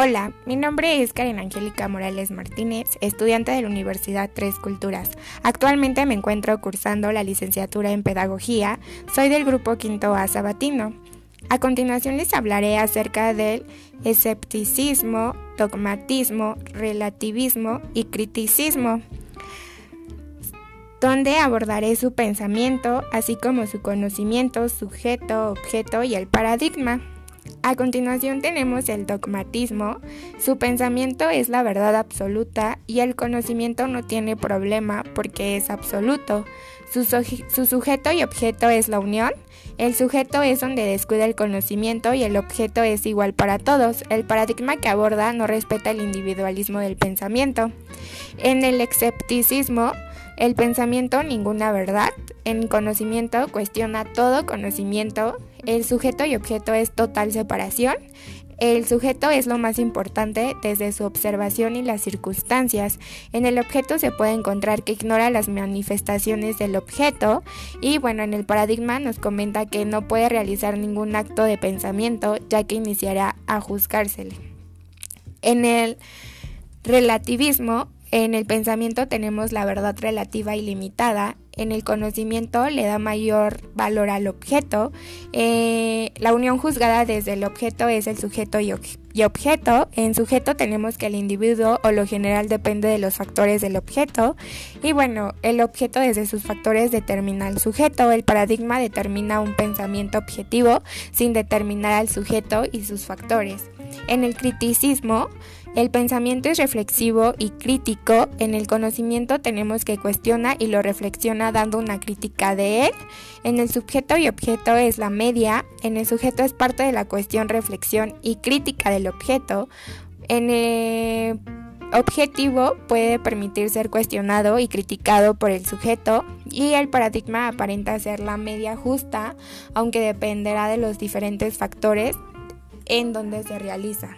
Hola, mi nombre es Karen Angélica Morales Martínez, estudiante de la Universidad Tres Culturas. Actualmente me encuentro cursando la licenciatura en Pedagogía, soy del grupo Quinto A Sabatino. A continuación les hablaré acerca del escepticismo, dogmatismo, relativismo y criticismo, donde abordaré su pensamiento, así como su conocimiento, sujeto, objeto y el paradigma. A continuación tenemos el dogmatismo. Su pensamiento es la verdad absoluta y el conocimiento no tiene problema porque es absoluto. Su, sujeto y objeto es la unión. El sujeto es donde descuida el conocimiento y el objeto es igual para todos. El paradigma que aborda no respeta el individualismo del pensamiento. En el escepticismo, el pensamiento ninguna verdad. En conocimiento cuestiona todo conocimiento. El sujeto y objeto es total separación. El sujeto es lo más importante desde su observación y las circunstancias. En el objeto se puede encontrar que ignora las manifestaciones del objeto y bueno, en el paradigma nos comenta que no puede realizar ningún acto de pensamiento ya que iniciará a juzgársele. En el relativismo en el pensamiento tenemos la verdad relativa y limitada. En el conocimiento le da mayor valor al objeto. Eh, la unión juzgada desde el objeto es el sujeto y, y, objeto. En sujeto tenemos que el individuo o lo general depende de los factores del objeto. Y bueno, el objeto desde sus factores determina el sujeto. El paradigma determina un pensamiento objetivo sin determinar al sujeto y sus factores. En el criticismo, el pensamiento es reflexivo y crítico. En el conocimiento tenemos que cuestiona y lo reflexiona dando una crítica de él. En el sujeto y objeto es la media. En el sujeto es parte de la cuestión, reflexión y crítica objeto. En el objetivo puede permitir ser cuestionado y criticado por el sujeto y el paradigma aparenta ser la media justa, aunque dependerá de los diferentes factores en donde se realiza.